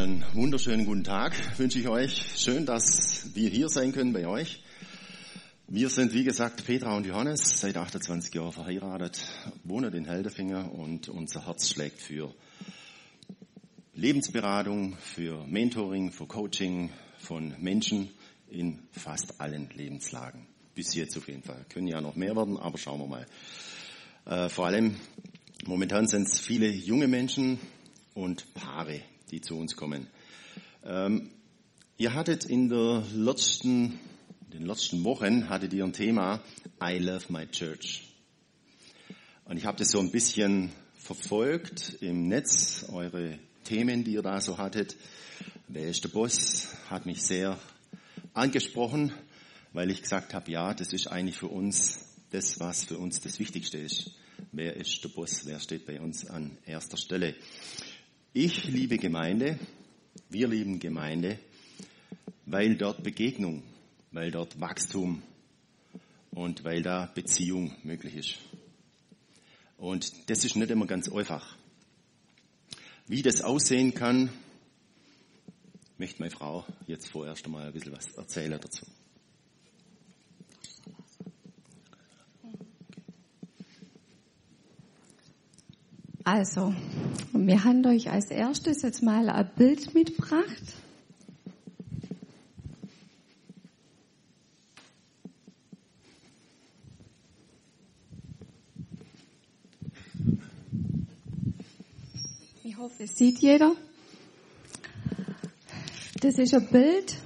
Einen wunderschönen guten Tag wünsche ich euch. Schön, dass wir hier sein können bei euch. Wir sind, wie gesagt, Petra und Johannes, seit 28 Jahren verheiratet, wohnen in Heldefinger und unser Herz schlägt für Lebensberatung, für Mentoring, für Coaching von Menschen in fast allen Lebenslagen. Bis jetzt auf jeden Fall. Können ja noch mehr werden, aber schauen wir mal. Äh, vor allem, momentan sind es viele junge Menschen und Paare, die zu uns kommen. Ähm, ihr hattet in der letzten, den letzten Wochen hattet ihr ein Thema I love my church. Und ich habe das so ein bisschen verfolgt im Netz, eure Themen, die ihr da so hattet. Wer ist der Boss? Hat mich sehr angesprochen, weil ich gesagt habe, ja, das ist eigentlich für uns das, was für uns das Wichtigste ist. Wer ist der Boss? Wer steht bei uns an erster Stelle? Ich liebe Gemeinde, wir lieben Gemeinde, weil dort Begegnung, weil dort Wachstum und weil da Beziehung möglich ist. Und das ist nicht immer ganz einfach. Wie das aussehen kann, möchte meine Frau jetzt vorerst einmal ein bisschen was erzählen dazu. Also, wir haben euch als erstes jetzt mal ein Bild mitgebracht. Ich hoffe, es sieht jeder. Das ist ein Bild,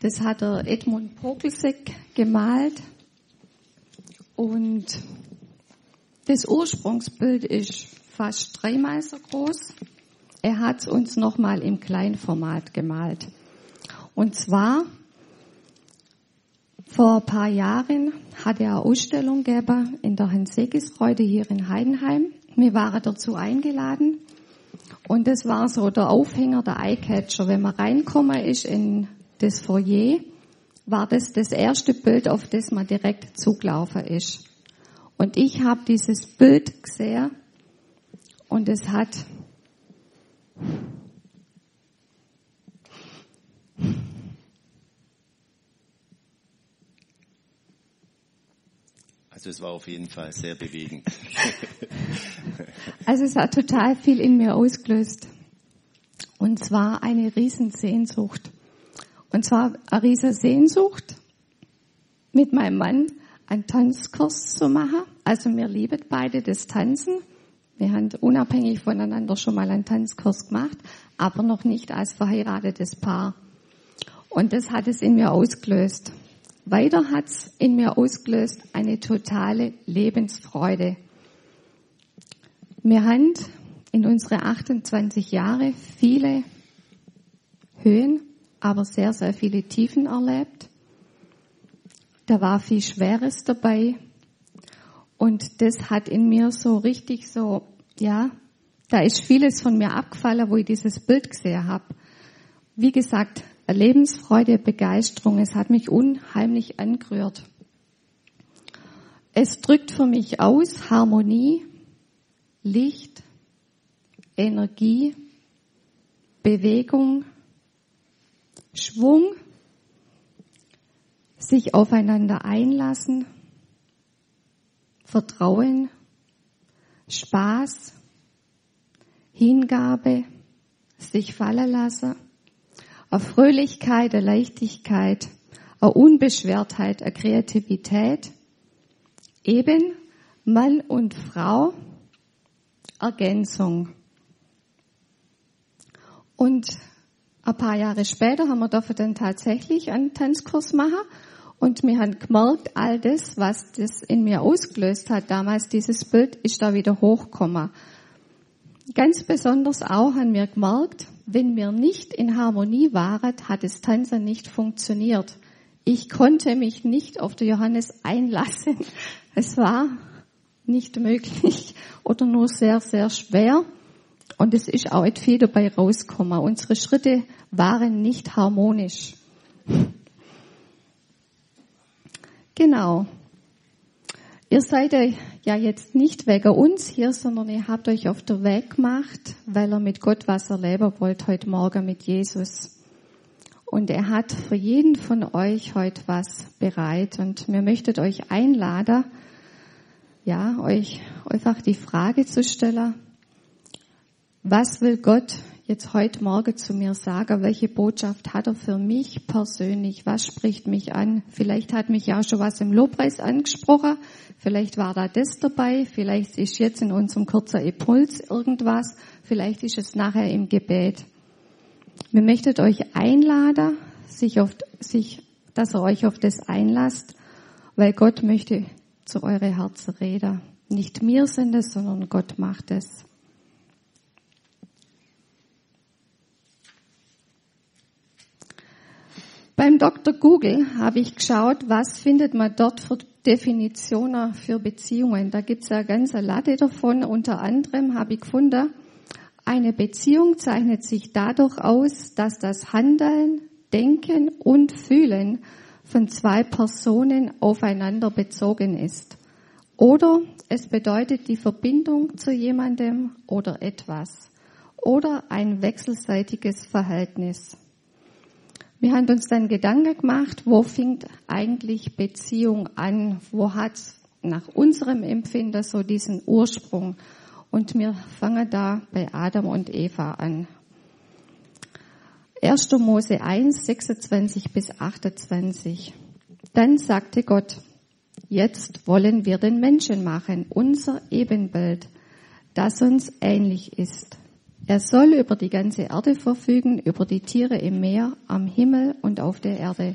das hat der Edmund Pokelsek gemalt und das Ursprungsbild ist fast dreimal so groß. Er hat es uns nochmal im Kleinformat gemalt. Und zwar vor ein paar Jahren hat er eine Ausstellung gegeben in der Hans-Segis-Freude hier in Heidenheim. Wir waren dazu eingeladen. Und das war so der Aufhänger, der Eyecatcher. Wenn man reinkommen ist in das Foyer, war das das erste Bild, auf das man direkt zugelaufen ist. Und ich habe dieses Bild gesehen und es hat Also es war auf jeden Fall sehr bewegend. also es hat total viel in mir ausgelöst. Und zwar eine Riesensehnsucht. Und zwar eine Riesensehnsucht mit meinem Mann einen Tanzkurs zu machen. Also wir lieben beide das Tanzen. Wir haben unabhängig voneinander schon mal einen Tanzkurs gemacht, aber noch nicht als verheiratetes Paar. Und das hat es in mir ausgelöst. Weiter hat es in mir ausgelöst eine totale Lebensfreude. Wir haben in unsere 28 Jahre viele Höhen, aber sehr, sehr viele Tiefen erlebt. Da war viel Schweres dabei. Und das hat in mir so richtig so, ja, da ist vieles von mir abgefallen, wo ich dieses Bild gesehen habe. Wie gesagt, Lebensfreude, Begeisterung, es hat mich unheimlich angerührt. Es drückt für mich aus Harmonie, Licht, Energie, Bewegung, Schwung sich aufeinander einlassen, Vertrauen, Spaß, Hingabe, sich fallen lassen, eine Fröhlichkeit, eine Leichtigkeit, eine Unbeschwertheit, eine Kreativität, eben Mann und Frau, Ergänzung. Und ein paar Jahre später haben wir dafür dann tatsächlich einen Tanzkurs machen und wir haben gemerkt, all das, was das in mir ausgelöst hat, damals dieses Bild, ist da wieder hochgekommen. Ganz besonders auch haben wir gemerkt, wenn wir nicht in Harmonie waren, hat das Tanzen nicht funktioniert. Ich konnte mich nicht auf den Johannes einlassen. Es war nicht möglich oder nur sehr, sehr schwer. Und es ist auch nicht viel dabei rausgekommen. Unsere Schritte waren nicht harmonisch. Genau. Ihr seid ja jetzt nicht wegen uns hier, sondern ihr habt euch auf der Weg gemacht, weil ihr mit Gott was erleben wollt heute Morgen mit Jesus. Und er hat für jeden von euch heute was bereit. Und wir möchten euch einladen, ja, euch einfach die Frage zu stellen, was will Gott jetzt heute Morgen zu mir sagen? Welche Botschaft hat er für mich persönlich? Was spricht mich an? Vielleicht hat mich ja schon was im Lobpreis angesprochen. Vielleicht war da das dabei. Vielleicht ist jetzt in unserem kurzen Impuls irgendwas. Vielleicht ist es nachher im Gebet. Wir möchten euch einladen, sich auf, sich, dass ihr euch auf das einlasst, weil Gott möchte zu eure Herzen reden. Nicht mir sind es, sondern Gott macht es. Beim Dr. Google habe ich geschaut, was findet man dort für Definitionen für Beziehungen. Da gibt es ja eine ganze Latte davon. Unter anderem habe ich gefunden, eine Beziehung zeichnet sich dadurch aus, dass das Handeln, Denken und Fühlen von zwei Personen aufeinander bezogen ist. Oder es bedeutet die Verbindung zu jemandem oder etwas. Oder ein wechselseitiges Verhältnis. Wir haben uns dann Gedanken gemacht, wo fängt eigentlich Beziehung an? Wo hat nach unserem Empfinden so diesen Ursprung? Und wir fangen da bei Adam und Eva an. 1. Mose 1, 26 bis 28. Dann sagte Gott, jetzt wollen wir den Menschen machen, unser Ebenbild, das uns ähnlich ist. Er soll über die ganze Erde verfügen, über die Tiere im Meer, am Himmel und auf der Erde.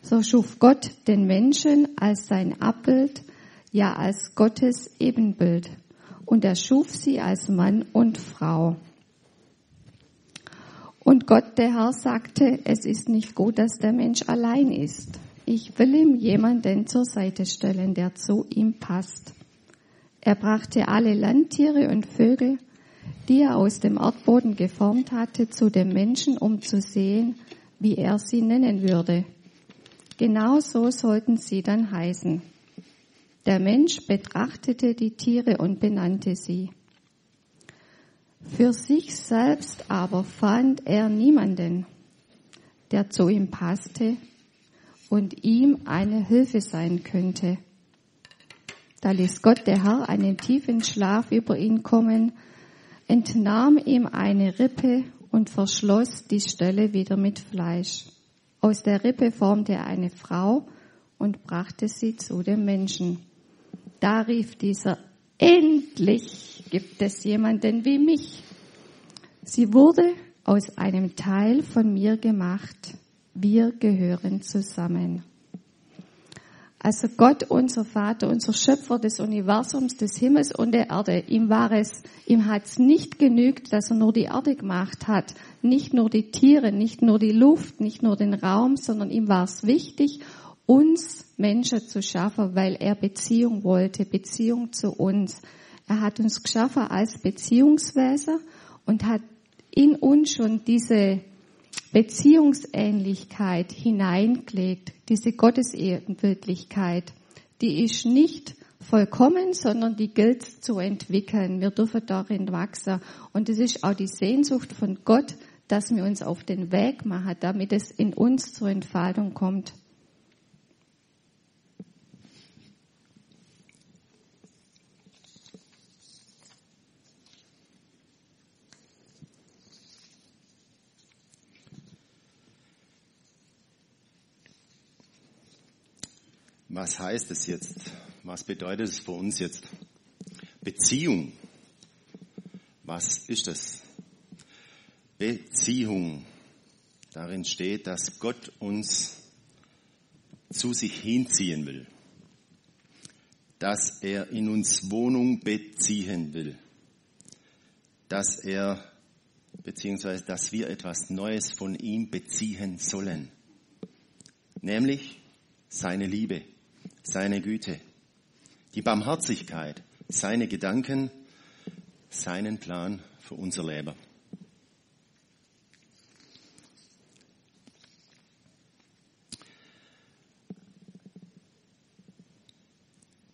So schuf Gott den Menschen als sein Abbild, ja als Gottes Ebenbild. Und er schuf sie als Mann und Frau. Und Gott, der Herr, sagte, es ist nicht gut, dass der Mensch allein ist. Ich will ihm jemanden zur Seite stellen, der zu ihm passt. Er brachte alle Landtiere und Vögel, die er aus dem Erdboden geformt hatte, zu dem Menschen, um zu sehen, wie er sie nennen würde. Genau so sollten sie dann heißen. Der Mensch betrachtete die Tiere und benannte sie. Für sich selbst aber fand er niemanden, der zu ihm passte und ihm eine Hilfe sein könnte. Da ließ Gott der Herr einen tiefen Schlaf über ihn kommen, entnahm ihm eine Rippe und verschloss die Stelle wieder mit Fleisch. Aus der Rippe formte er eine Frau und brachte sie zu dem Menschen. Da rief dieser, endlich gibt es jemanden wie mich. Sie wurde aus einem Teil von mir gemacht. Wir gehören zusammen. Also Gott, unser Vater, unser Schöpfer des Universums, des Himmels und der Erde, ihm war es, ihm hat es nicht genügt, dass er nur die Erde gemacht hat, nicht nur die Tiere, nicht nur die Luft, nicht nur den Raum, sondern ihm war es wichtig, uns Menschen zu schaffen, weil er Beziehung wollte, Beziehung zu uns. Er hat uns geschaffen als Beziehungswesen und hat in uns schon diese Beziehungsähnlichkeit hineingelegt, diese Gottesebenbildlichkeit, die ist nicht vollkommen, sondern die gilt zu entwickeln. Wir dürfen darin wachsen. Und es ist auch die Sehnsucht von Gott, dass wir uns auf den Weg machen, damit es in uns zur Entfaltung kommt. Was heißt es jetzt? Was bedeutet es für uns jetzt? Beziehung. Was ist das? Beziehung. Darin steht, dass Gott uns zu sich hinziehen will. Dass er in uns Wohnung beziehen will. Dass er, beziehungsweise, dass wir etwas Neues von ihm beziehen sollen. Nämlich seine Liebe seine Güte, die Barmherzigkeit, seine Gedanken, seinen Plan für unser Leben.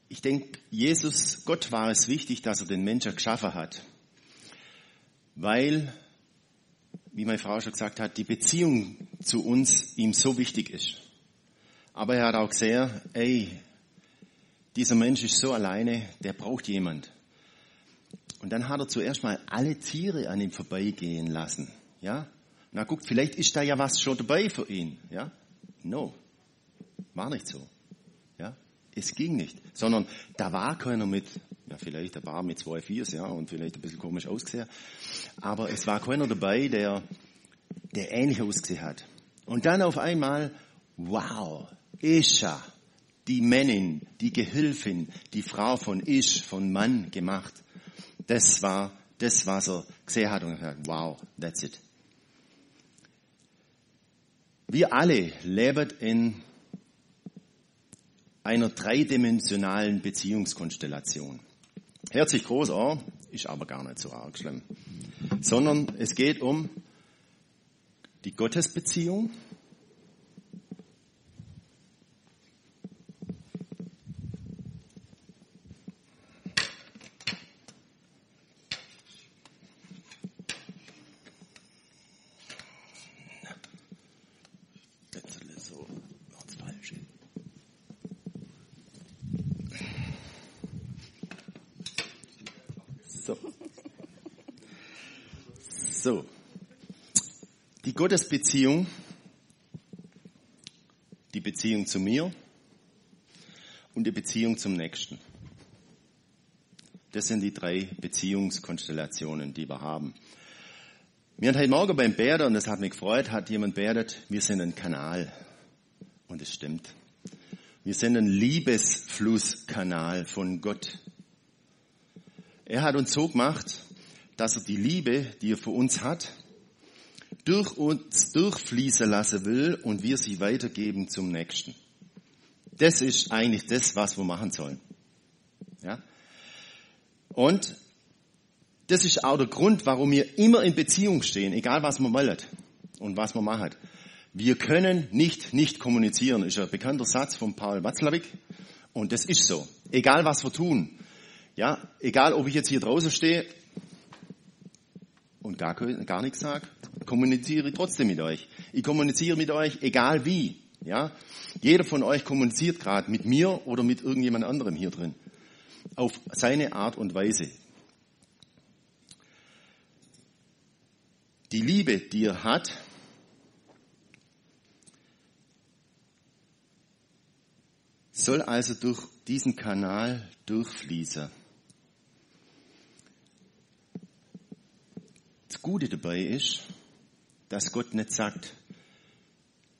Ich denke, Jesus, Gott war es wichtig, dass er den Menschen geschaffen hat. Weil, wie meine Frau schon gesagt hat, die Beziehung zu uns ihm so wichtig ist. Aber er hat auch gesehen, ey, dieser Mensch ist so alleine, der braucht jemand. Und dann hat er zuerst mal alle Tiere an ihm vorbeigehen lassen. Ja? Na guckt, vielleicht ist da ja was schon dabei für ihn. Ja? No. War nicht so. Ja? Es ging nicht. Sondern da war keiner mit, ja vielleicht ein paar mit zwei Viers, ja, und vielleicht ein bisschen komisch ausgesehen. Aber es war keiner dabei, der, der ähnlich ausgesehen hat. Und dann auf einmal, wow, Isha, die Männin, die Gehilfin, die Frau von Ish, von Mann gemacht. Das war das, was er gesehen hat und gesagt, wow, that's it. Wir alle leben in einer dreidimensionalen Beziehungskonstellation. Hört sich groß an, ist aber gar nicht so arg schlimm. Sondern es geht um die Gottesbeziehung, So. Die Gottesbeziehung, die Beziehung zu mir und die Beziehung zum Nächsten. Das sind die drei Beziehungskonstellationen, die wir haben. Wir haben heute Morgen beim Bäder, und das hat mich gefreut, hat jemand bädet, wir sind ein Kanal. Und es stimmt. Wir sind ein Liebesflusskanal von Gott. Er hat uns so gemacht, dass er die Liebe, die er für uns hat, durch uns durchfließen lassen will und wir sie weitergeben zum Nächsten. Das ist eigentlich das, was wir machen sollen. Ja? Und das ist auch der Grund, warum wir immer in Beziehung stehen, egal was man wollen und was man macht. Wir können nicht nicht kommunizieren, ist ein bekannter Satz von Paul Watzlawick. Und das ist so. Egal was wir tun. Ja, egal ob ich jetzt hier draußen stehe und gar, gar nichts sage, kommuniziere ich trotzdem mit euch. Ich kommuniziere mit euch, egal wie. Ja? Jeder von euch kommuniziert gerade mit mir oder mit irgendjemand anderem hier drin. Auf seine Art und Weise. Die Liebe, die er hat, soll also durch diesen Kanal durchfließen. Gute dabei ist, dass Gott nicht sagt,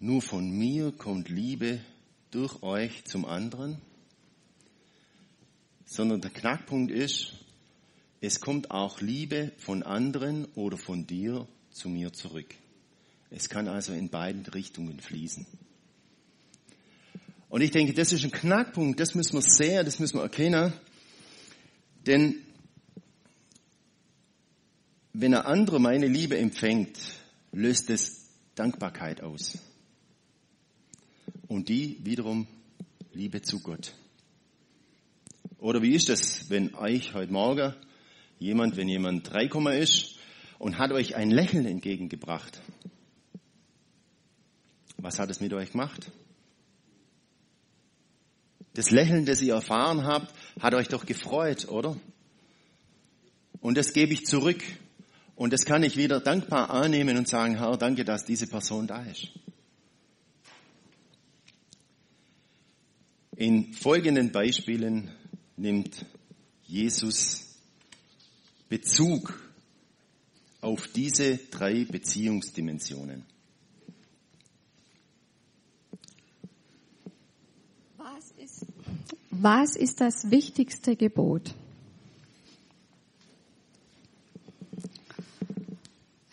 nur von mir kommt Liebe durch euch zum anderen, sondern der Knackpunkt ist, es kommt auch Liebe von anderen oder von dir zu mir zurück. Es kann also in beiden Richtungen fließen. Und ich denke, das ist ein Knackpunkt, das müssen wir sehen, das müssen wir erkennen. Denn wenn ein anderer meine Liebe empfängt, löst es Dankbarkeit aus. Und die wiederum Liebe zu Gott. Oder wie ist das, wenn euch heute Morgen jemand, wenn jemand 3, ist und hat euch ein Lächeln entgegengebracht? Was hat es mit euch gemacht? Das Lächeln, das ihr erfahren habt, hat euch doch gefreut, oder? Und das gebe ich zurück. Und das kann ich wieder dankbar annehmen und sagen, Herr, danke, dass diese Person da ist. In folgenden Beispielen nimmt Jesus Bezug auf diese drei Beziehungsdimensionen. Was ist, was ist das wichtigste Gebot?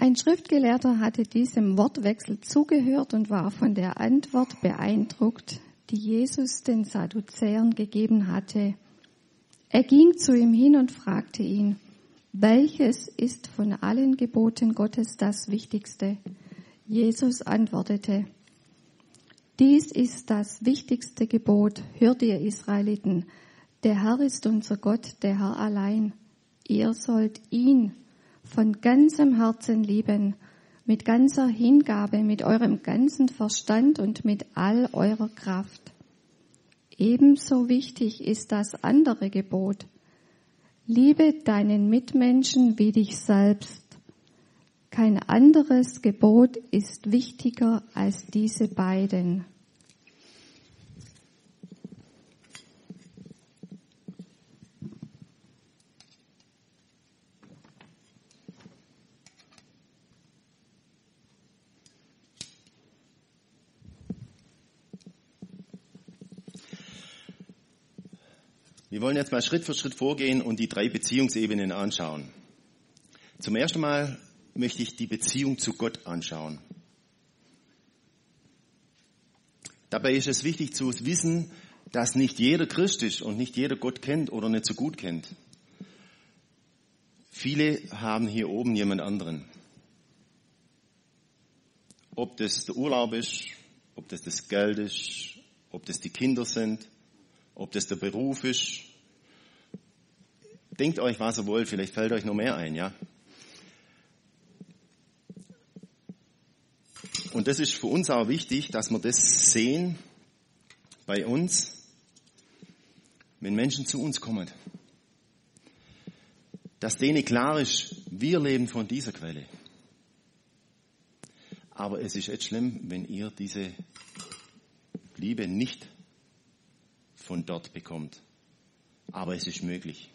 Ein Schriftgelehrter hatte diesem Wortwechsel zugehört und war von der Antwort beeindruckt, die Jesus den Sadduzäern gegeben hatte. Er ging zu ihm hin und fragte ihn, welches ist von allen Geboten Gottes das Wichtigste? Jesus antwortete, dies ist das wichtigste Gebot, hört ihr Israeliten. Der Herr ist unser Gott, der Herr allein. Ihr sollt ihn von ganzem Herzen lieben, mit ganzer Hingabe, mit eurem ganzen Verstand und mit all eurer Kraft. Ebenso wichtig ist das andere Gebot. Liebe deinen Mitmenschen wie dich selbst. Kein anderes Gebot ist wichtiger als diese beiden. Wir wollen jetzt mal Schritt für Schritt vorgehen und die drei Beziehungsebenen anschauen. Zum ersten Mal möchte ich die Beziehung zu Gott anschauen. Dabei ist es wichtig zu wissen, dass nicht jeder Christ ist und nicht jeder Gott kennt oder nicht so gut kennt. Viele haben hier oben jemand anderen. Ob das der Urlaub ist, ob das das Geld ist, ob das die Kinder sind, ob das der Beruf ist. Denkt euch, was ihr wollt, vielleicht fällt euch noch mehr ein, ja. Und das ist für uns auch wichtig, dass wir das sehen bei uns, wenn Menschen zu uns kommen. Dass denen klar ist, wir leben von dieser Quelle. Aber es ist echt schlimm, wenn ihr diese Liebe nicht von dort bekommt. Aber es ist möglich.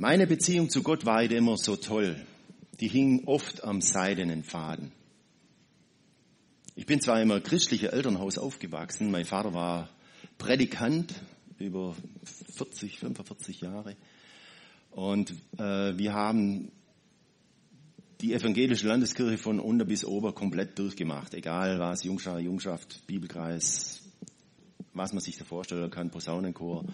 Meine Beziehung zu Gott war immer so toll. Die hing oft am seidenen Faden. Ich bin zwar im christlichen Elternhaus aufgewachsen. Mein Vater war Predikant über 40, 45 Jahre. Und äh, wir haben die evangelische Landeskirche von unter bis ober komplett durchgemacht. Egal was, Jungschar, Jungschaft, Bibelkreis, was man sich da vorstellen kann, Posaunenchor.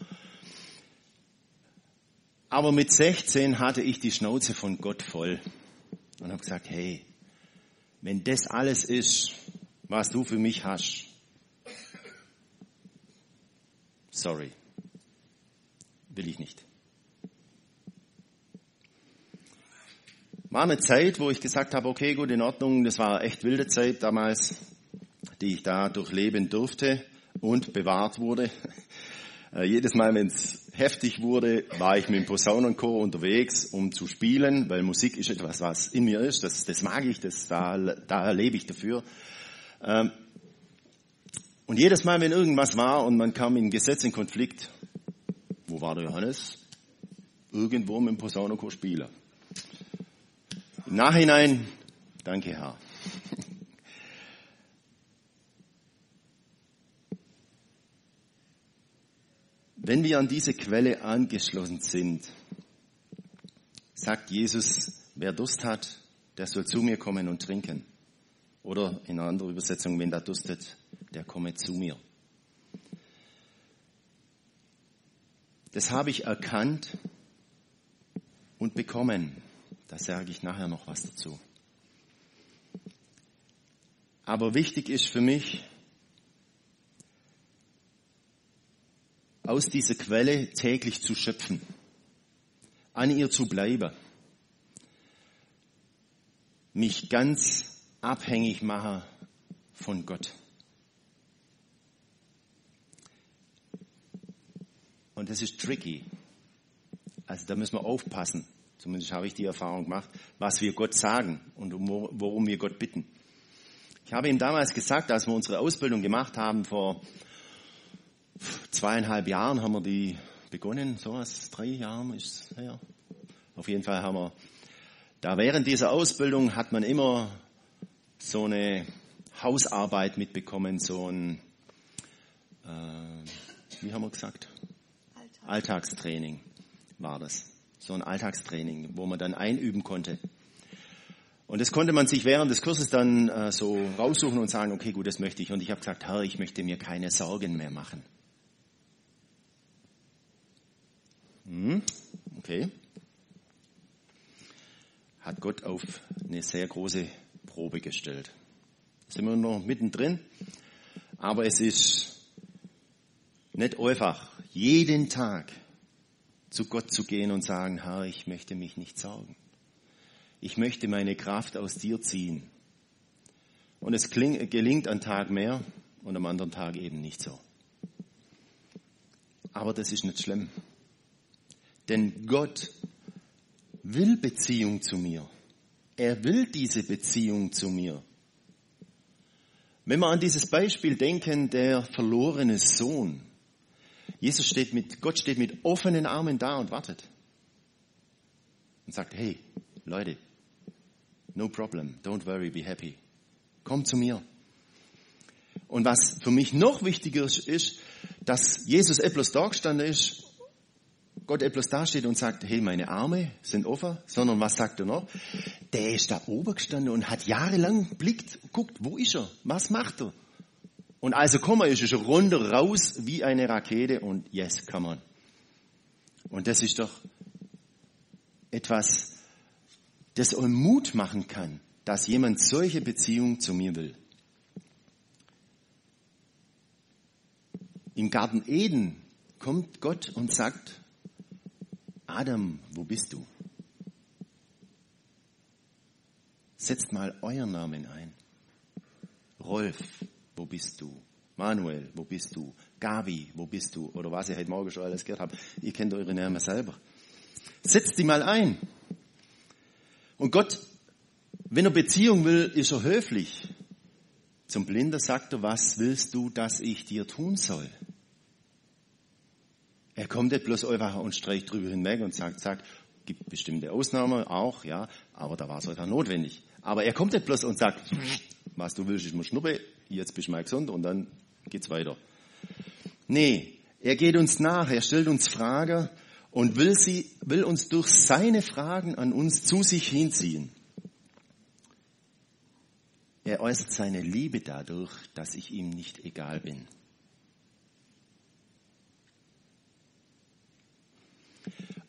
Aber mit 16 hatte ich die Schnauze von Gott voll und habe gesagt, hey, wenn das alles ist, was du für mich hast, sorry, will ich nicht. War eine Zeit, wo ich gesagt habe, okay, gut, in Ordnung, das war echt wilde Zeit damals, die ich da durchleben durfte und bewahrt wurde. Äh, jedes Mal, wenn es heftig wurde, war ich mit dem Posaunenchor unterwegs, um zu spielen, weil Musik ist etwas, was in mir ist. Das, das mag ich, das, da, da lebe ich dafür. Ähm, und jedes Mal, wenn irgendwas war und man kam in Gesetz in Konflikt, wo war der Johannes? Irgendwo mit dem Posaunenchor spielen. Im Nachhinein, danke Herr. Wenn wir an diese Quelle angeschlossen sind, sagt Jesus, wer Durst hat, der soll zu mir kommen und trinken. Oder in einer anderen Übersetzung, wenn der durstet, der komme zu mir. Das habe ich erkannt und bekommen. Da sage ich nachher noch was dazu. Aber wichtig ist für mich, aus dieser Quelle täglich zu schöpfen, an ihr zu bleiben, mich ganz abhängig machen von Gott. Und das ist tricky. Also da müssen wir aufpassen zumindest habe ich die Erfahrung gemacht, was wir Gott sagen und worum wir Gott bitten. Ich habe ihm damals gesagt, als wir unsere Ausbildung gemacht haben, vor zweieinhalb Jahren haben wir die begonnen, sowas, drei Jahren ist es her. Auf jeden Fall haben wir, da während dieser Ausbildung hat man immer so eine Hausarbeit mitbekommen, so ein, äh, wie haben wir gesagt? Alltag. Alltagstraining war das so ein Alltagstraining, wo man dann einüben konnte. Und das konnte man sich während des Kurses dann äh, so raussuchen und sagen, okay, gut, das möchte ich. Und ich habe gesagt, Herr, ich möchte mir keine Sorgen mehr machen. Hm, okay. Hat Gott auf eine sehr große Probe gestellt. Sind wir noch mittendrin. Aber es ist nicht einfach, jeden Tag zu Gott zu gehen und sagen, Herr, ich möchte mich nicht sorgen. Ich möchte meine Kraft aus dir ziehen. Und es kling, gelingt an Tag mehr und am anderen Tag eben nicht so. Aber das ist nicht schlimm. Denn Gott will Beziehung zu mir. Er will diese Beziehung zu mir. Wenn wir an dieses Beispiel denken, der verlorene Sohn. Jesus steht mit, Gott steht mit offenen Armen da und wartet. Und sagt, hey, Leute, no problem, don't worry, be happy. Komm zu mir. Und was für mich noch wichtiger ist, dass Jesus etwas da gestanden ist Gott etwas dasteht und sagt, hey, meine Arme sind offen, sondern was sagt er noch? Der ist da oben gestanden und hat jahrelang blickt, guckt, wo ist er? Was macht er? Und als er gekommen ist, er runter raus wie eine Rakete und yes, come on. Und das ist doch etwas, das euch Mut machen kann, dass jemand solche Beziehung zu mir will. Im Garten Eden kommt Gott und sagt, Adam, wo bist du? Setzt mal euren Namen ein. Rolf, wo bist du? Manuel, wo bist du? Gabi, wo bist du? Oder was ihr heute Morgen schon alles gehört habt. Ihr kennt eure Namen selber. Setzt die mal ein. Und Gott, wenn er Beziehung will, ist er höflich. Zum Blinder sagt er, was willst du, dass ich dir tun soll? Er kommt nicht bloß einfach und streicht drüber hinweg und sagt, sagt, gibt bestimmte Ausnahmen auch, ja, aber da war es einfach notwendig. Aber er kommt nicht bloß und sagt, was du willst, ich muss schnuppe, jetzt bist du mal gesund und dann geht's weiter. Nee, er geht uns nach, er stellt uns Fragen und will sie, will uns durch seine Fragen an uns zu sich hinziehen. Er äußert seine Liebe dadurch, dass ich ihm nicht egal bin.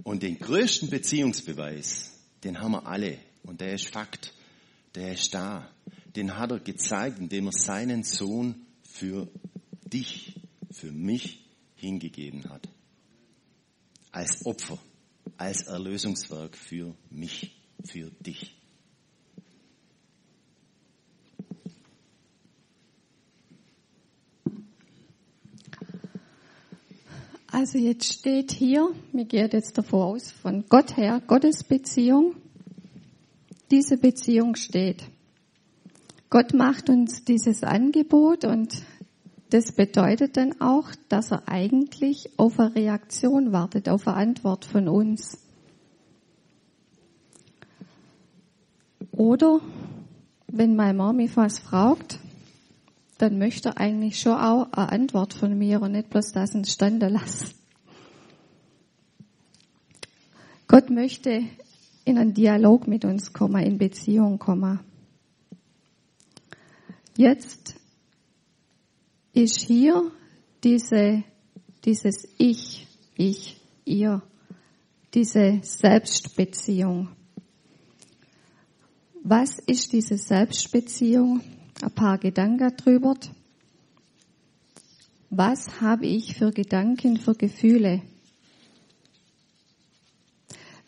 Und den größten Beziehungsbeweis, den haben wir alle. Und der ist Fakt. Der ist da. Den hat er gezeigt, indem er seinen Sohn für dich, für mich hingegeben hat. Als Opfer, als Erlösungswerk für mich, für dich. Also jetzt steht hier, mir geht jetzt davor aus, von Gott her, Gottes Beziehung. Diese Beziehung steht. Gott macht uns dieses Angebot und das bedeutet dann auch, dass er eigentlich auf eine Reaktion wartet, auf eine Antwort von uns. Oder wenn meine Mami was fragt, dann möchte er eigentlich schon auch eine Antwort von mir und nicht bloß das ins Stande lassen. Gott möchte in einen Dialog mit uns kommen, in Beziehung kommen. Jetzt ist hier diese, dieses Ich, ich, ihr, diese Selbstbeziehung. Was ist diese Selbstbeziehung? Ein paar Gedanken drüber. Was habe ich für Gedanken, für Gefühle?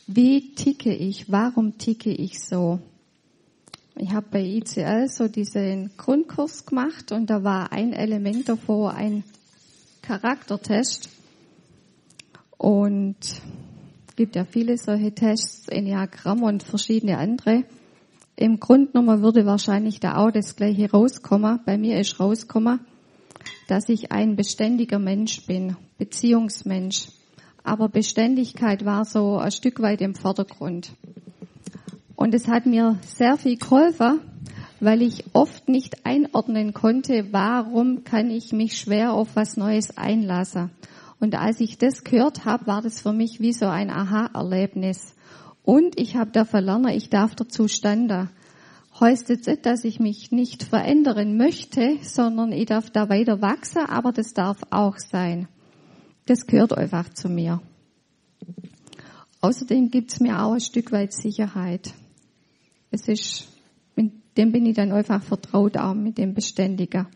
Wie ticke ich? Warum ticke ich so? Ich habe bei ICL so diesen Grundkurs gemacht und da war ein Element davor ein Charaktertest. Und es gibt ja viele solche Tests, Enneagramm und verschiedene andere. Im Grunde genommen würde wahrscheinlich da auch das gleiche rauskommen. Bei mir ist rauskommen, dass ich ein beständiger Mensch bin, Beziehungsmensch. Aber Beständigkeit war so ein Stück weit im Vordergrund. Und es hat mir sehr viel geholfen, weil ich oft nicht einordnen konnte, warum kann ich mich schwer auf was Neues einlassen. Und als ich das gehört habe, war das für mich wie so ein Aha-Erlebnis. Und ich habe da verlernt, ich darf dazu standen. Heißt jetzt nicht, dass ich mich nicht verändern möchte, sondern ich darf da weiter wachsen, aber das darf auch sein. Das gehört einfach zu mir. Außerdem gibt's mir auch ein Stück weit Sicherheit. Es ist, mit dem bin ich dann einfach vertraut, auch mit dem Beständiger.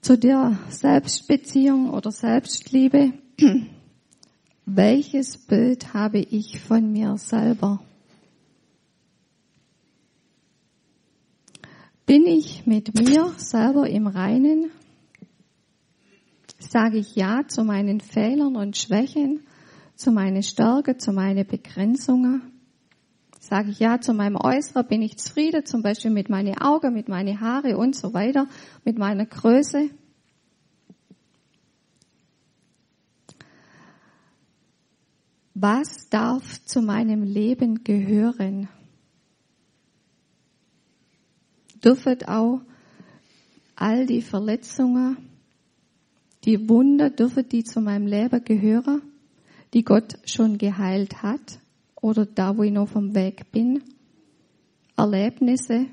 zu der Selbstbeziehung oder Selbstliebe. Welches Bild habe ich von mir selber? Bin ich mit mir selber im Reinen? Sage ich Ja zu meinen Fehlern und Schwächen, zu meinen Stärken, zu meinen Begrenzungen? Sage ich Ja zu meinem Äußeren? Bin ich zufrieden, zum Beispiel mit meinen Augen, mit meinen Haare und so weiter, mit meiner Größe? Was darf zu meinem Leben gehören? dürfen auch all die Verletzungen, die Wunder, dürfen die zu meinem Leben gehören, die Gott schon geheilt hat oder da, wo ich noch vom Weg bin. Erlebnisse,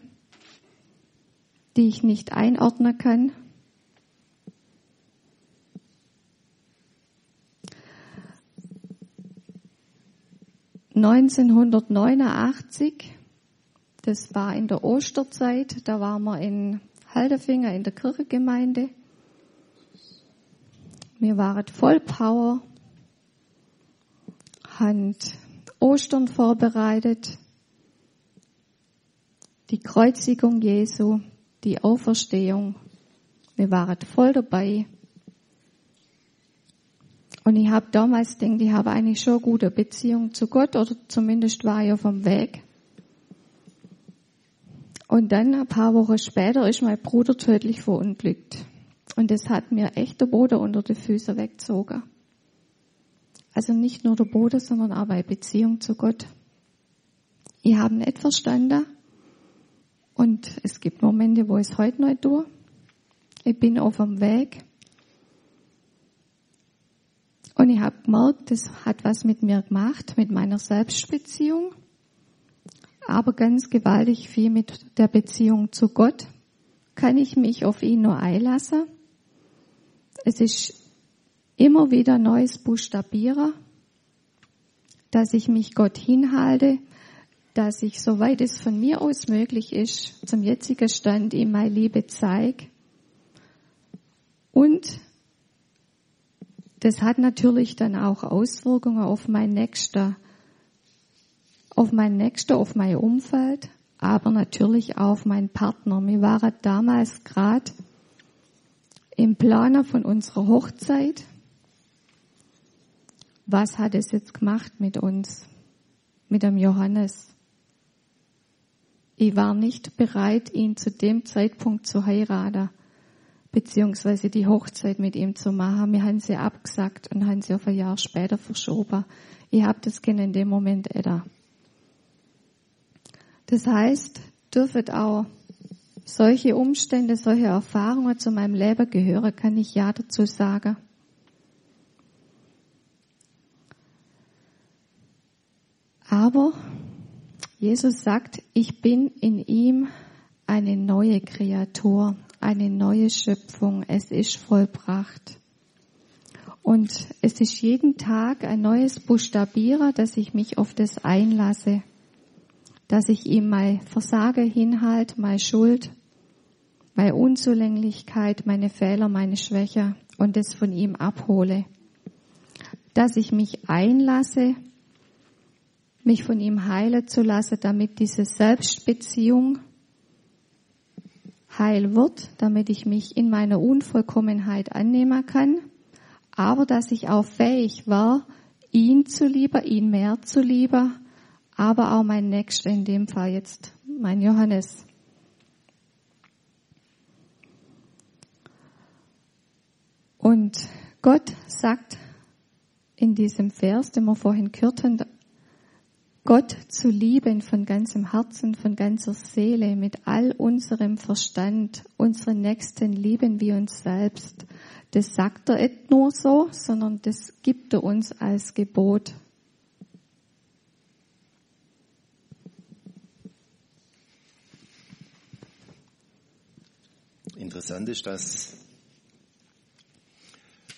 die ich nicht einordnen kann. Neunzehnhundertneunundachtzig das war in der Osterzeit, da waren wir in Halderfinger in der Kirchengemeinde. Wir waren voll Power, haben Ostern vorbereitet, die Kreuzigung Jesu, die Auferstehung. Wir waren voll dabei. Und ich habe damals gedacht, ich habe eigentlich schon eine gute Beziehung zu Gott oder zumindest war ich auf dem Weg. Und dann ein paar Wochen später ist mein Bruder tödlich verunglückt. Und das hat mir echt der Boden unter die Füße weggezogen. Also nicht nur der Boden, sondern auch meine Beziehung zu Gott. Ich habe nicht verstanden. Und es gibt Momente, wo ich es heute noch tue. Ich bin auf dem Weg. Und ich habe gemerkt, das hat was mit mir gemacht, mit meiner Selbstbeziehung aber ganz gewaltig viel mit der Beziehung zu Gott. Kann ich mich auf ihn nur einlassen? Es ist immer wieder neues Buchstabieren, dass ich mich Gott hinhalte, dass ich, soweit es von mir aus möglich ist, zum jetzigen Stand ihm meine Liebe zeige. Und das hat natürlich dann auch Auswirkungen auf mein Nächster auf mein Nächster, auf mein Umfeld, aber natürlich auch auf meinen Partner. Wir waren damals gerade im Planer von unserer Hochzeit. Was hat es jetzt gemacht mit uns, mit dem Johannes? Ich war nicht bereit, ihn zu dem Zeitpunkt zu heiraten, beziehungsweise die Hochzeit mit ihm zu machen. Wir haben sie abgesagt und haben sie auf ein Jahr später verschoben. Ich habe das Kind in dem Moment edda. Das heißt, dürfen auch solche Umstände, solche Erfahrungen zu meinem Leben gehören, kann ich ja dazu sagen. Aber Jesus sagt, ich bin in ihm eine neue Kreatur, eine neue Schöpfung. Es ist vollbracht. Und es ist jeden Tag ein neues Buchstabieren, dass ich mich auf das einlasse dass ich ihm mein Versagen hinhalte, meine Schuld, meine Unzulänglichkeit, meine Fehler, meine Schwäche und das von ihm abhole. Dass ich mich einlasse, mich von ihm heilen zu lassen, damit diese Selbstbeziehung heil wird, damit ich mich in meiner Unvollkommenheit annehmen kann, aber dass ich auch fähig war, ihn zu lieben, ihn mehr zu lieben, aber auch mein Nächster, in dem Fall jetzt mein Johannes. Und Gott sagt in diesem Vers, den wir vorhin gehört haben, Gott zu lieben von ganzem Herzen, von ganzer Seele, mit all unserem Verstand, unseren Nächsten lieben wie uns selbst. Das sagt er nicht nur so, sondern das gibt er uns als Gebot. Interessant ist, dass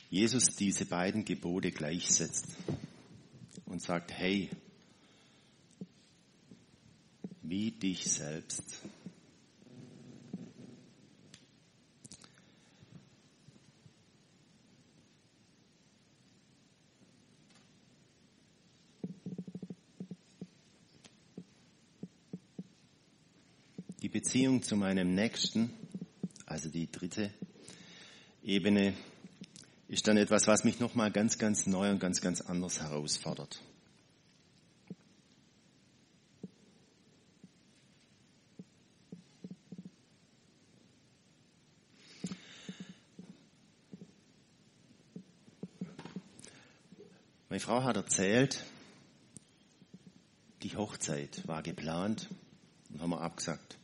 Jesus diese beiden Gebote gleichsetzt und sagt, hey, wie dich selbst. Die Beziehung zu meinem Nächsten, also die dritte Ebene, ist dann etwas, was mich nochmal ganz, ganz neu und ganz, ganz anders herausfordert. Frau hat erzählt, die Hochzeit war geplant und haben wir abgesagt.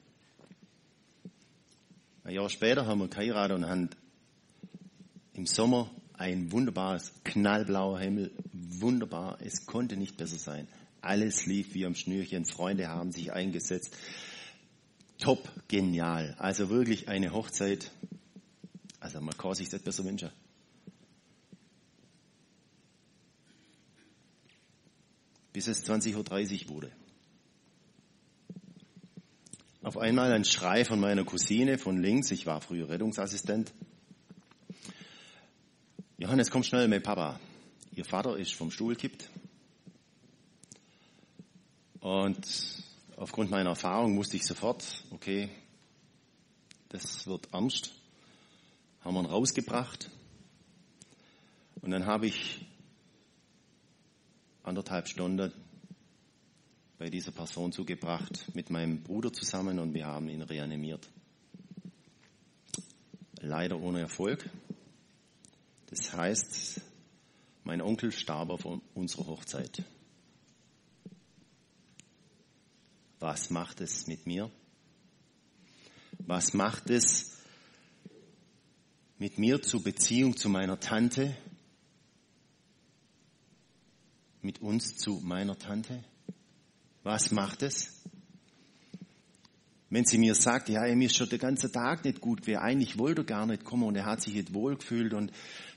Ein Jahr später haben wir geheiratet und haben im Sommer ein wunderbares, knallblauer Himmel, wunderbar, es konnte nicht besser sein. Alles lief wie am Schnürchen, Freunde haben sich eingesetzt. Top, genial. Also wirklich eine Hochzeit. Also man kann sich das besser wünschen. Bis es 20.30 Uhr wurde. Auf einmal ein Schrei von meiner Cousine von links, ich war früher Rettungsassistent. Johannes, komm schnell mit Papa. Ihr Vater ist vom Stuhl kippt. Und aufgrund meiner Erfahrung wusste ich sofort, okay, das wird ernst. Haben wir ihn rausgebracht. Und dann habe ich anderthalb Stunden bei dieser Person zugebracht mit meinem Bruder zusammen und wir haben ihn reanimiert. Leider ohne Erfolg. Das heißt, mein Onkel starb auf unserer Hochzeit. Was macht es mit mir? Was macht es mit mir zur Beziehung zu meiner Tante, mit uns zu meiner Tante? Was macht es? Wenn sie mir sagt, ja, mir ist schon der ganze Tag nicht gut, wer eigentlich wollte er gar nicht kommen und er hat sich nicht wohl gefühlt und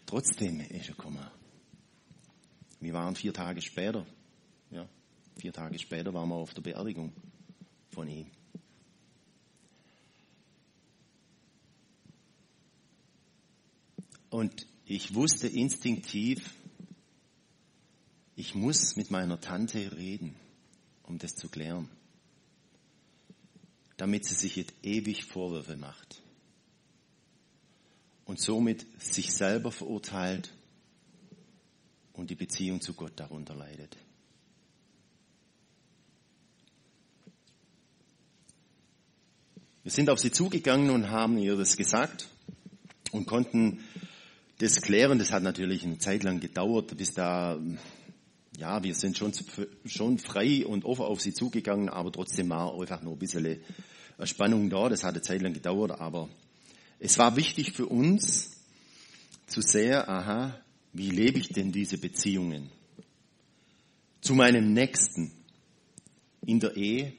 trotzdem ist er gekommen. Wir waren vier Tage später, ja, vier Tage später waren wir auf der Beerdigung von ihm. Und ich wusste instinktiv, ich muss mit meiner Tante reden, um das zu klären, damit sie sich jetzt ewig Vorwürfe macht und somit sich selber verurteilt und die Beziehung zu Gott darunter leidet. Wir sind auf sie zugegangen und haben ihr das gesagt und konnten das klären. Das hat natürlich eine Zeit lang gedauert, bis da ja, wir sind schon, schon frei und offen auf sie zugegangen, aber trotzdem war einfach nur ein bisschen Spannung da. Das hat eine Zeit lang gedauert, aber es war wichtig für uns zu sehen, aha, wie lebe ich denn diese Beziehungen? Zu meinem Nächsten in der Ehe,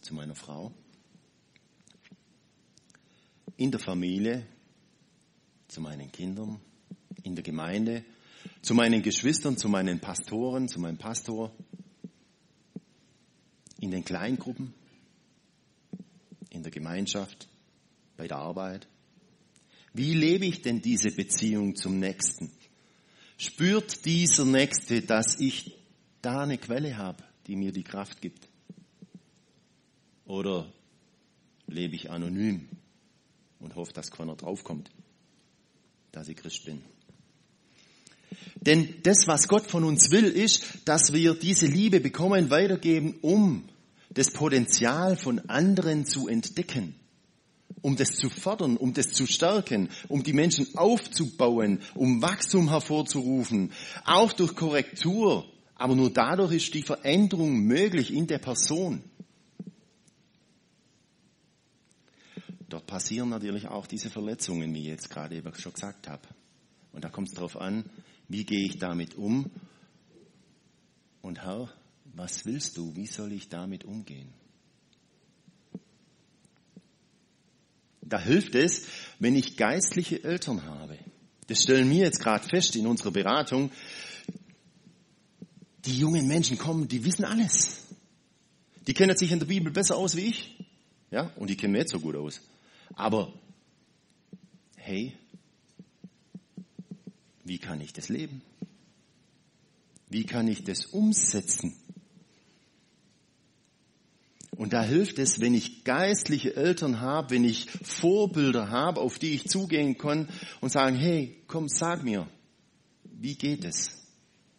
zu meiner Frau, in der Familie, zu meinen Kindern, in der Gemeinde, zu meinen Geschwistern, zu meinen Pastoren, zu meinem Pastor, in den Kleingruppen, in der Gemeinschaft, bei der Arbeit. Wie lebe ich denn diese Beziehung zum Nächsten? Spürt dieser Nächste, dass ich da eine Quelle habe, die mir die Kraft gibt? Oder lebe ich anonym und hoffe, dass keiner draufkommt, dass ich Christ bin? Denn das, was Gott von uns will, ist, dass wir diese Liebe bekommen, weitergeben, um das Potenzial von anderen zu entdecken, um das zu fördern, um das zu stärken, um die Menschen aufzubauen, um Wachstum hervorzurufen, auch durch Korrektur. Aber nur dadurch ist die Veränderung möglich in der Person. Dort passieren natürlich auch diese Verletzungen, wie ich jetzt gerade eben schon gesagt habe. Und da kommt es darauf an, wie gehe ich damit um? Und Herr, was willst du? Wie soll ich damit umgehen? Da hilft es, wenn ich geistliche Eltern habe. Das stellen wir jetzt gerade fest in unserer Beratung. Die jungen Menschen kommen, die wissen alles. Die kennen sich in der Bibel besser aus wie ich. Ja, und die kennen mir jetzt so gut aus. Aber, hey, wie kann ich das leben? Wie kann ich das umsetzen? Und da hilft es, wenn ich geistliche Eltern habe, wenn ich Vorbilder habe, auf die ich zugehen kann und sagen, hey, komm, sag mir, wie geht es?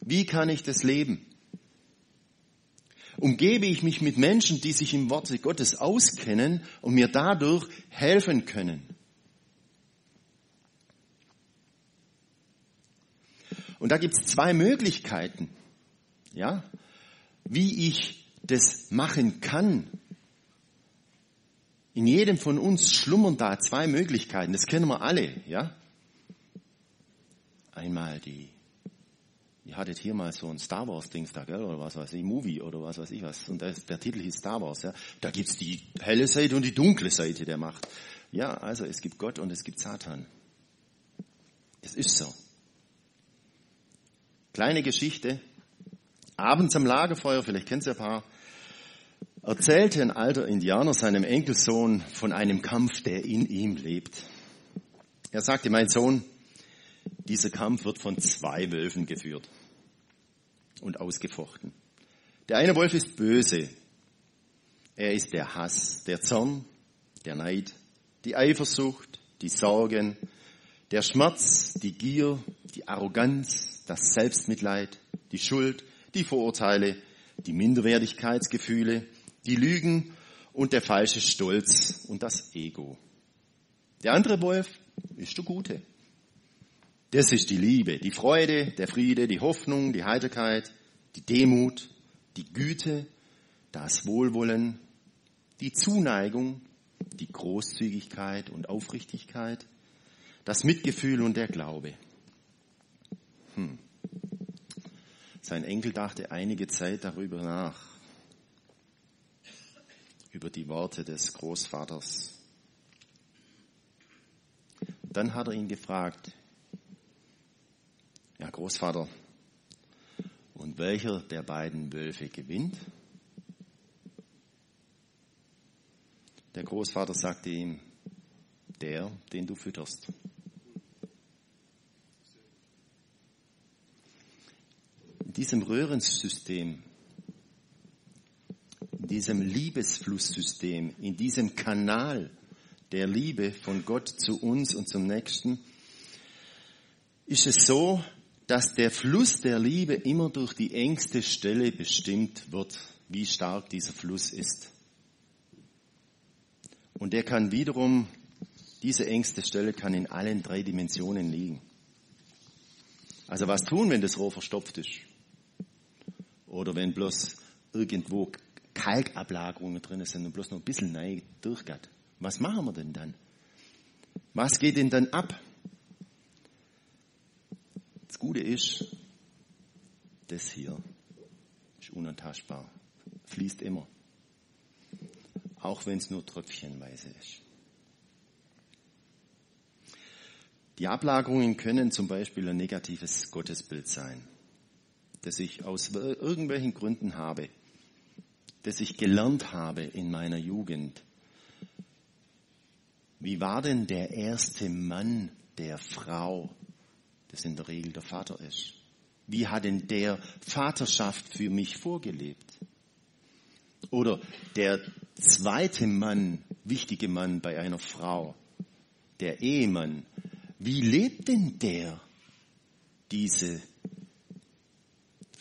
Wie kann ich das leben? Umgebe ich mich mit Menschen, die sich im Worte Gottes auskennen und mir dadurch helfen können. Und da gibt es zwei Möglichkeiten, ja, wie ich das machen kann. In jedem von uns schlummern da zwei Möglichkeiten. Das kennen wir alle, ja. Einmal die, ihr hattet hier mal so ein Star Wars Dings da, gell, oder was weiß ich, Movie oder was weiß ich was. Und das, der Titel hieß Star Wars, ja. Da gibt's die helle Seite und die dunkle Seite der Macht. Ja, also es gibt Gott und es gibt Satan. Es ist so. Kleine Geschichte. Abends am Lagerfeuer, vielleicht kennt ihr ein paar, erzählte ein alter Indianer seinem Enkelsohn von einem Kampf, der in ihm lebt. Er sagte, mein Sohn, dieser Kampf wird von zwei Wölfen geführt und ausgefochten. Der eine Wolf ist böse. Er ist der Hass, der Zorn, der Neid, die Eifersucht, die Sorgen, der Schmerz, die Gier, die Arroganz, das Selbstmitleid, die Schuld, die Vorurteile, die Minderwertigkeitsgefühle, die Lügen und der falsche Stolz und das Ego. Der andere Wolf ist der Gute. Das ist die Liebe, die Freude, der Friede, die Hoffnung, die Heiterkeit, die Demut, die Güte, das Wohlwollen, die Zuneigung, die Großzügigkeit und Aufrichtigkeit, das Mitgefühl und der Glaube. Hm. Sein Enkel dachte einige Zeit darüber nach, über die Worte des Großvaters. Dann hat er ihn gefragt, ja Großvater, und welcher der beiden Wölfe gewinnt? Der Großvater sagte ihm, der, den du fütterst. Diesem Röhrensystem, in diesem Liebesflusssystem, in diesem Kanal der Liebe von Gott zu uns und zum Nächsten, ist es so, dass der Fluss der Liebe immer durch die engste Stelle bestimmt wird, wie stark dieser Fluss ist. Und der kann wiederum, diese engste Stelle kann in allen drei Dimensionen liegen. Also was tun, wenn das Rohr verstopft ist? Oder wenn bloß irgendwo Kalkablagerungen drin sind und bloß noch ein bisschen neu durchgeht. Was machen wir denn dann? Was geht denn dann ab? Das Gute ist, das hier ist unantastbar, fließt immer. Auch wenn es nur tröpfchenweise ist. Die Ablagerungen können zum Beispiel ein negatives Gottesbild sein das ich aus irgendwelchen Gründen habe, das ich gelernt habe in meiner Jugend. Wie war denn der erste Mann der Frau, das in der Regel der Vater ist? Wie hat denn der Vaterschaft für mich vorgelebt? Oder der zweite Mann, wichtige Mann bei einer Frau, der Ehemann, wie lebt denn der diese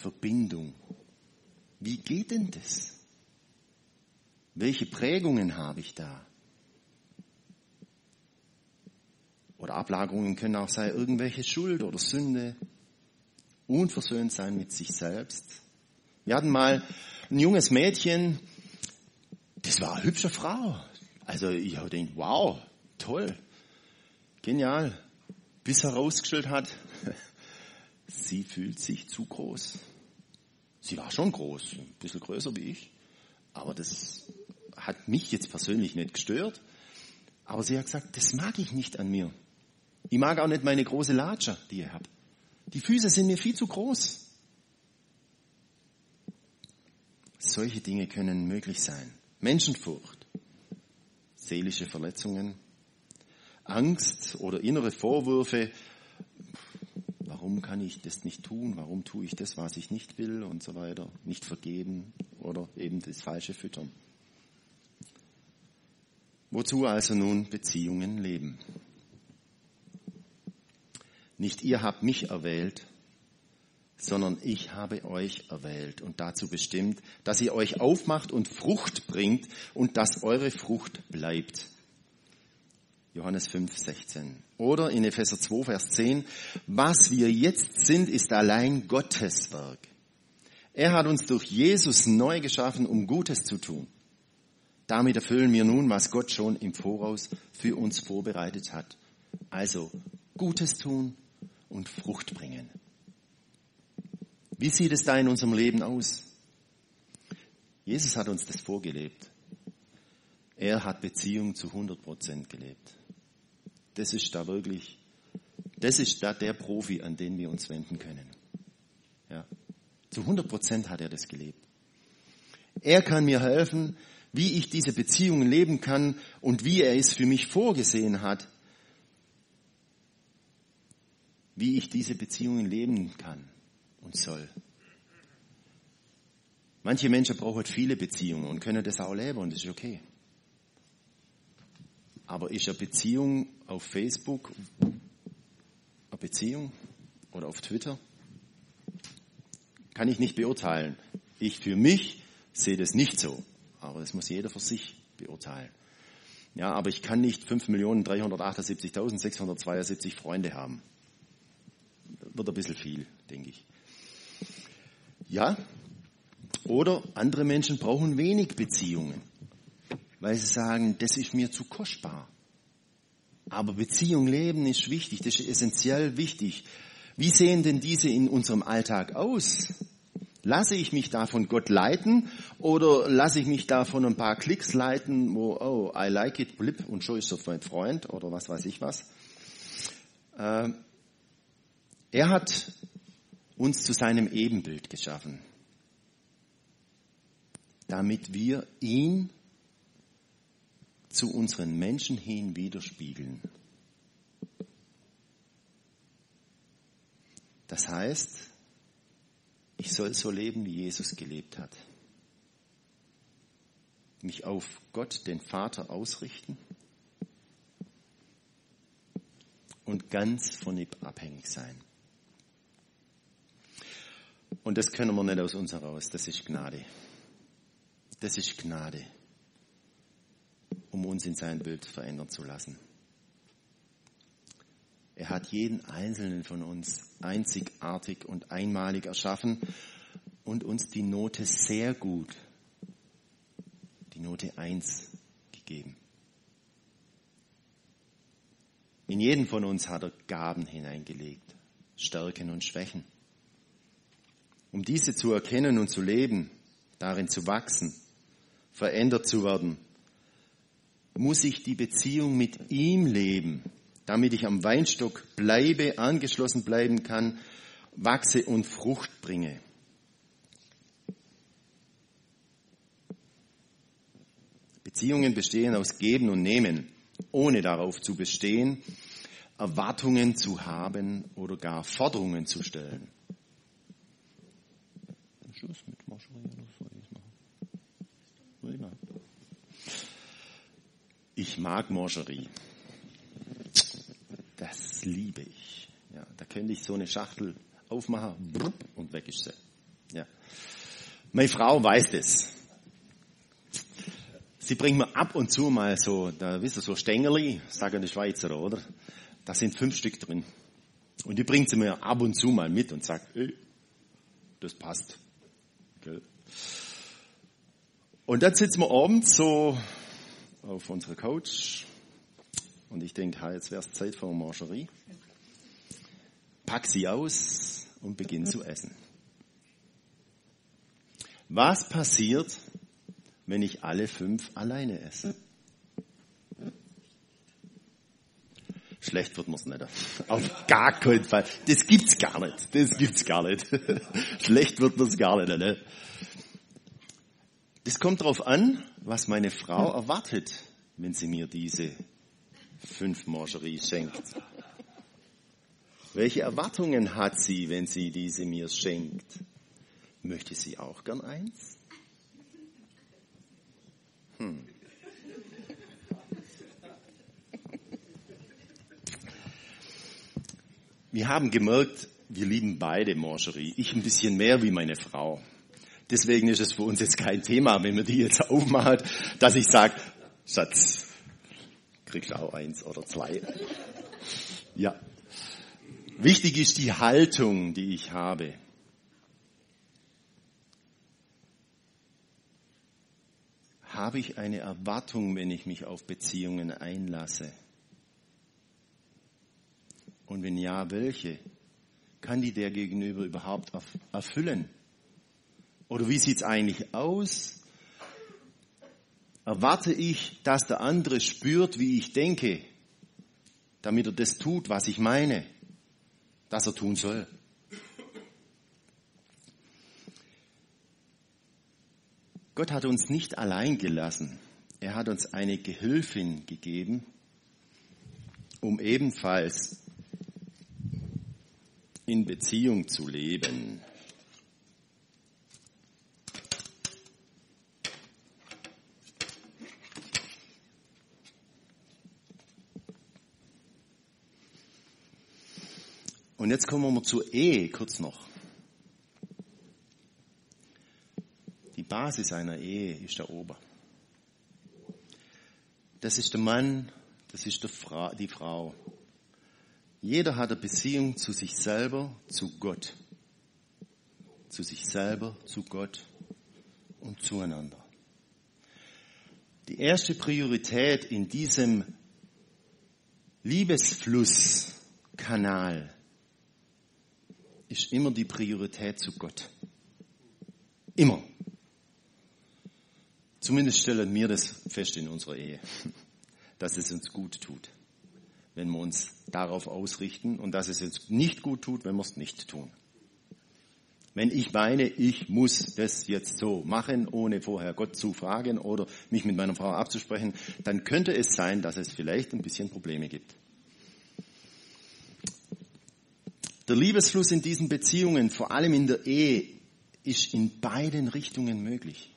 Verbindung. Wie geht denn das? Welche Prägungen habe ich da? Oder Ablagerungen können auch sein, irgendwelche Schuld oder Sünde, unversöhnt sein mit sich selbst. Wir hatten mal ein junges Mädchen, das war eine hübsche Frau. Also ich habe gedacht, wow, toll, genial. Bis herausgestellt hat, sie fühlt sich zu groß. Sie war schon groß, ein bisschen größer wie ich, aber das hat mich jetzt persönlich nicht gestört. Aber sie hat gesagt, das mag ich nicht an mir. Ich mag auch nicht meine große Latsche, die ihr habt. Die Füße sind mir viel zu groß. Solche Dinge können möglich sein. Menschenfurcht, seelische Verletzungen, Angst oder innere Vorwürfe, warum kann ich das nicht tun, warum tue ich das, was ich nicht will und so weiter, nicht vergeben oder eben das falsche Füttern. Wozu also nun Beziehungen leben? Nicht ihr habt mich erwählt, sondern ich habe euch erwählt und dazu bestimmt, dass ihr euch aufmacht und Frucht bringt und dass eure Frucht bleibt. Johannes 5, 16. Oder in Epheser 2, Vers 10, was wir jetzt sind, ist allein Gottes Werk. Er hat uns durch Jesus neu geschaffen, um Gutes zu tun. Damit erfüllen wir nun, was Gott schon im Voraus für uns vorbereitet hat. Also Gutes tun und Frucht bringen. Wie sieht es da in unserem Leben aus? Jesus hat uns das vorgelebt. Er hat Beziehung zu 100 Prozent gelebt. Das ist da wirklich, das ist da der Profi, an den wir uns wenden können. Ja. Zu 100 Prozent hat er das gelebt. Er kann mir helfen, wie ich diese Beziehungen leben kann und wie er es für mich vorgesehen hat, wie ich diese Beziehungen leben kann und soll. Manche Menschen brauchen viele Beziehungen und können das auch leben und das ist okay. Aber ist eine Beziehung auf Facebook eine Beziehung oder auf Twitter? Kann ich nicht beurteilen. Ich für mich sehe das nicht so. Aber das muss jeder für sich beurteilen. Ja, aber ich kann nicht 5.378.672 Freunde haben. Wird ein bisschen viel, denke ich. Ja? Oder andere Menschen brauchen wenig Beziehungen, weil sie sagen, das ist mir zu kostbar. Aber Beziehung leben ist wichtig, das ist essentiell wichtig. Wie sehen denn diese in unserem Alltag aus? Lasse ich mich da von Gott leiten oder lasse ich mich da von ein paar Klicks leiten, wo, oh, I like it, blip, und schon ist so mein Freund oder was weiß ich was. Äh, er hat uns zu seinem Ebenbild geschaffen, damit wir ihn zu unseren Menschen hin widerspiegeln. Das heißt, ich soll so leben, wie Jesus gelebt hat. Mich auf Gott, den Vater, ausrichten und ganz von ihm abhängig sein. Und das können wir nicht aus uns heraus. Das ist Gnade. Das ist Gnade, um uns in sein Bild verändern zu lassen. Er hat jeden einzelnen von uns einzigartig und einmalig erschaffen und uns die Note sehr gut, die Note 1 gegeben. In jeden von uns hat er Gaben hineingelegt, Stärken und Schwächen. Um diese zu erkennen und zu leben, darin zu wachsen, verändert zu werden, muss ich die Beziehung mit ihm leben, damit ich am Weinstock bleibe, angeschlossen bleiben kann, wachse und Frucht bringe. Beziehungen bestehen aus Geben und Nehmen, ohne darauf zu bestehen, Erwartungen zu haben oder gar Forderungen zu stellen. Schluss mit soll ich es machen? Ich mag Marjorie. Das liebe ich. Ja, da könnte ich so eine Schachtel aufmachen und weg ist sie. Ja. Meine Frau weiß das. Sie bringt mir ab und zu mal so, da wisst ihr, so Stängeli, sagen die Schweizer, oder? Da sind fünf Stück drin. Und die bringt sie mir ab und zu mal mit und sagt, ey, das passt. Und dann sitzen wir abends so auf unserer Couch und ich denke, jetzt wäre es Zeit für eine Margerie. Pack sie aus und beginn zu essen. Was passiert, wenn ich alle fünf alleine esse? Schlecht wird mir's nicht. Auf gar keinen Fall. Das gibt's gar nicht. Das gibt's gar nicht. Schlecht wird mir's gar nicht. Ne? Das kommt darauf an, was meine Frau hm. erwartet, wenn sie mir diese fünf Mangerie schenkt. Welche Erwartungen hat sie, wenn sie diese mir schenkt? Möchte sie auch gern eins? Hm. Wir haben gemerkt, wir lieben beide Mangerie. Ich ein bisschen mehr wie meine Frau. Deswegen ist es für uns jetzt kein Thema, wenn man die jetzt aufmacht, dass ich sage, Schatz, kriegst du auch eins oder zwei. Ja. Wichtig ist die Haltung, die ich habe. Habe ich eine Erwartung, wenn ich mich auf Beziehungen einlasse? Und wenn ja, welche? Kann die der gegenüber überhaupt erfüllen? Oder wie sieht's eigentlich aus? Erwarte ich, dass der andere spürt, wie ich denke, damit er das tut, was ich meine, dass er tun soll? Gott hat uns nicht allein gelassen. Er hat uns eine Gehilfin gegeben, um ebenfalls in Beziehung zu leben. Und jetzt kommen wir zur Ehe kurz noch. Die Basis einer Ehe ist der Ober. Das ist der Mann, das ist die Frau. Jeder hat eine Beziehung zu sich selber, zu Gott. Zu sich selber, zu Gott und zueinander. Die erste Priorität in diesem Liebesflusskanal ist immer die Priorität zu Gott. Immer. Zumindest stellen wir das fest in unserer Ehe, dass es uns gut tut wenn wir uns darauf ausrichten und dass es uns nicht gut tut, wenn wir es nicht tun. Wenn ich meine, ich muss das jetzt so machen, ohne vorher Gott zu fragen oder mich mit meiner Frau abzusprechen, dann könnte es sein, dass es vielleicht ein bisschen Probleme gibt. Der Liebesfluss in diesen Beziehungen, vor allem in der Ehe, ist in beiden Richtungen möglich.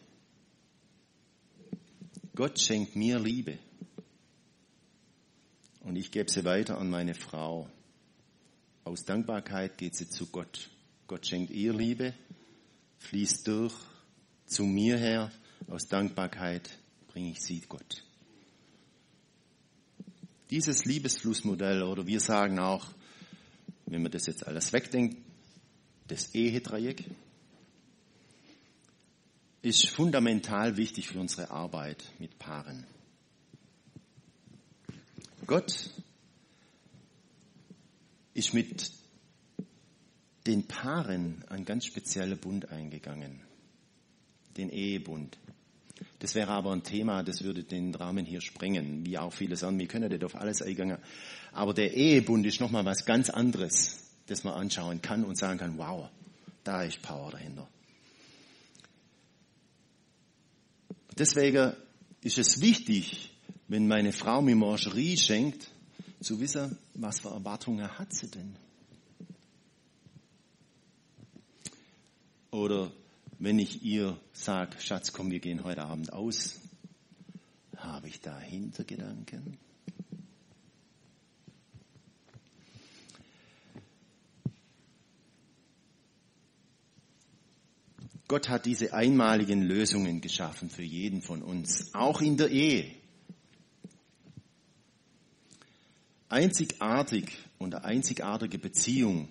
Gott schenkt mir Liebe und ich gebe sie weiter an meine Frau. Aus Dankbarkeit geht sie zu Gott. Gott schenkt ihr Liebe, fließt durch zu mir her. Aus Dankbarkeit bringe ich sie Gott. Dieses Liebesflussmodell, oder wir sagen auch, wenn man das jetzt alles wegdenkt, das Ehedreieck, ist fundamental wichtig für unsere Arbeit mit Paaren. Gott ist mit den Paaren ein ganz spezieller Bund eingegangen, den Ehebund. Das wäre aber ein Thema, das würde den Rahmen hier sprengen, wie auch viele sagen, wir können nicht auf alles eingehen. Aber der Ehebund ist nochmal was ganz anderes, das man anschauen kann und sagen kann, wow, da ist Power dahinter. Deswegen ist es wichtig, wenn meine Frau mir Mangerie schenkt, zu wissen, was für Erwartungen hat sie denn? Oder wenn ich ihr sage, Schatz, komm, wir gehen heute Abend aus, habe ich da Hintergedanken? Gott hat diese einmaligen Lösungen geschaffen für jeden von uns, auch in der Ehe. einzigartig und eine einzigartige Beziehung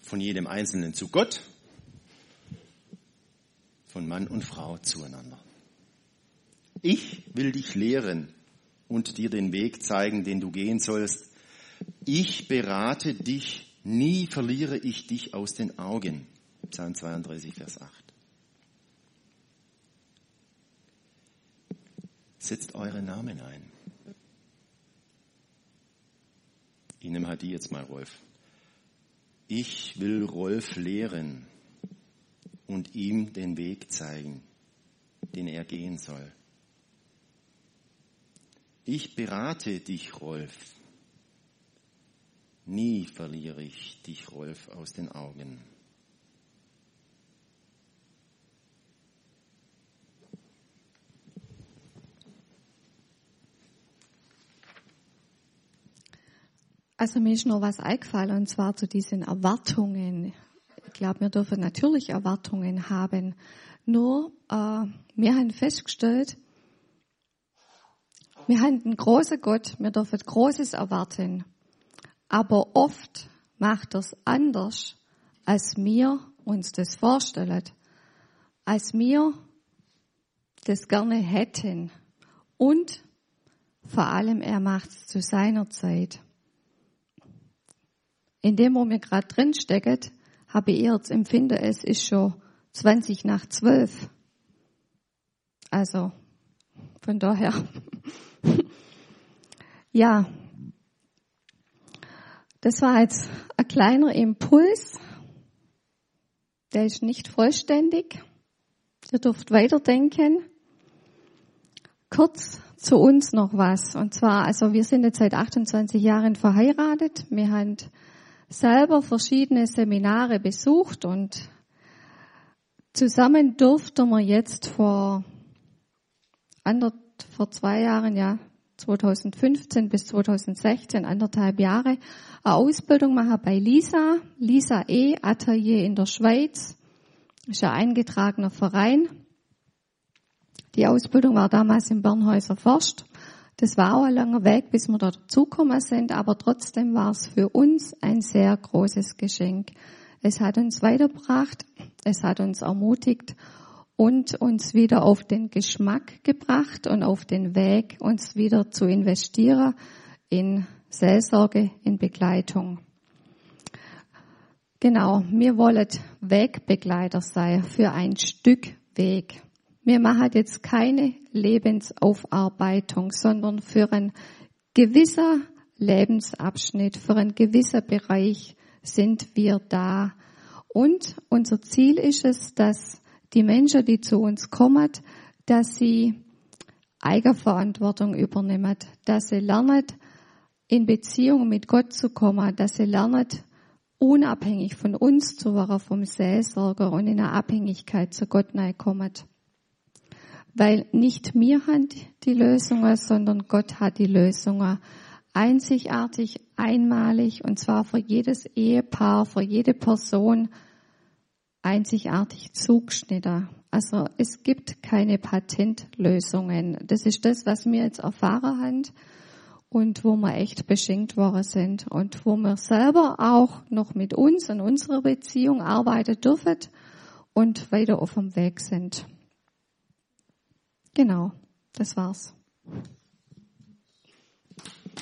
von jedem Einzelnen zu Gott, von Mann und Frau zueinander. Ich will dich lehren und dir den Weg zeigen, den du gehen sollst. Ich berate dich, nie verliere ich dich aus den Augen. Psalm 32, Vers 8. Setzt eure Namen ein. Ich nehme halt die jetzt mal, Rolf. Ich will Rolf lehren und ihm den Weg zeigen, den er gehen soll. Ich berate dich, Rolf. Nie verliere ich dich, Rolf, aus den Augen. Also mir ist noch was eingefallen und zwar zu diesen Erwartungen. Ich glaube, wir dürfen natürlich Erwartungen haben. Nur äh, wir haben festgestellt, wir haben einen großen Gott, wir dürfen Großes erwarten. Aber oft macht er es anders, als wir uns das vorstellen, als wir das gerne hätten. Und vor allem, er macht es zu seiner Zeit. In dem, wo wir gerade drin stecken, habe ich eher das Empfinden, es ist schon 20 nach 12. Also, von daher. ja, das war jetzt ein kleiner Impuls. Der ist nicht vollständig. Ihr dürft weiterdenken. Kurz zu uns noch was. Und zwar, also wir sind jetzt seit 28 Jahren verheiratet. Wir haben selber verschiedene Seminare besucht und zusammen durften wir jetzt vor, vor zwei Jahren, ja, 2015 bis 2016, anderthalb Jahre, eine Ausbildung machen bei Lisa, Lisa E, Atelier in der Schweiz. Ist ein eingetragener Verein. Die Ausbildung war damals im Bernhäuser Forst. Das war auch ein langer Weg, bis wir dort dazugekommen sind, aber trotzdem war es für uns ein sehr großes Geschenk. Es hat uns weitergebracht, es hat uns ermutigt und uns wieder auf den Geschmack gebracht und auf den Weg, uns wieder zu investieren in Seelsorge, in Begleitung. Genau, wir wollen Wegbegleiter sein für ein Stück Weg. Wir machen jetzt keine Lebensaufarbeitung, sondern für einen gewisser Lebensabschnitt, für einen gewisser Bereich sind wir da. Und unser Ziel ist es, dass die Menschen, die zu uns kommen, dass sie Eigenverantwortung übernehmen, dass sie lernen, in Beziehung mit Gott zu kommen, dass sie lernen, unabhängig von uns zu werden, vom Seelsorger und in eine Abhängigkeit zu Gott kommen. Weil nicht wir haben die Lösungen, sondern Gott hat die Lösungen. Einzigartig, einmalig und zwar für jedes Ehepaar, für jede Person einzigartig zugeschnitten. Also es gibt keine Patentlösungen. Das ist das, was wir jetzt erfahren haben und wo wir echt beschenkt worden sind und wo wir selber auch noch mit uns und unserer Beziehung arbeiten dürfen und weiter auf dem Weg sind. Genau, das war's.